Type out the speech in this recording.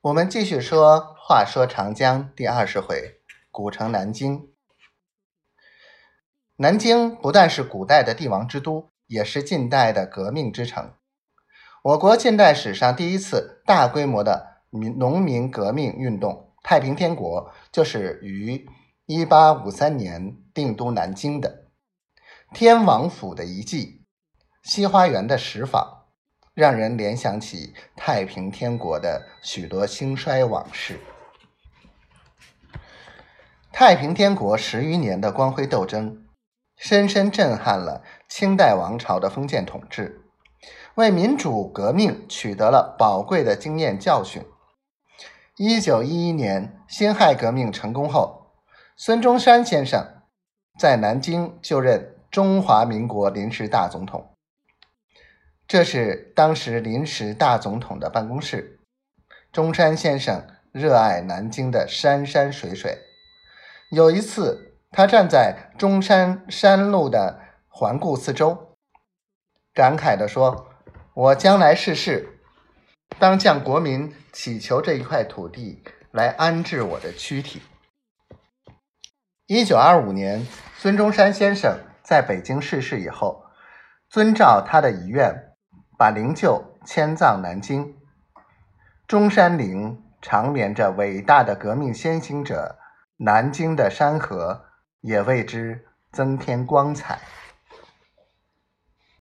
我们继续说，话说长江第二十回，古城南京。南京不但是古代的帝王之都，也是近代的革命之城。我国近代史上第一次大规模的民农民革命运动——太平天国，就是于一八五三年定都南京的。天王府的遗迹，西花园的石坊。让人联想起太平天国的许多兴衰往事。太平天国十余年的光辉斗争，深深震撼了清代王朝的封建统治，为民主革命取得了宝贵的经验教训。一九一一年辛亥革命成功后，孙中山先生在南京就任中华民国临时大总统。这是当时临时大总统的办公室。中山先生热爱南京的山山水水。有一次，他站在中山山路的环顾四周，感慨地说：“我将来逝世，当向国民祈求这一块土地来安置我的躯体。”一九二五年，孙中山先生在北京逝世以后，遵照他的遗愿。把灵柩迁葬南京，中山陵长眠着伟大的革命先行者，南京的山河也为之增添光彩。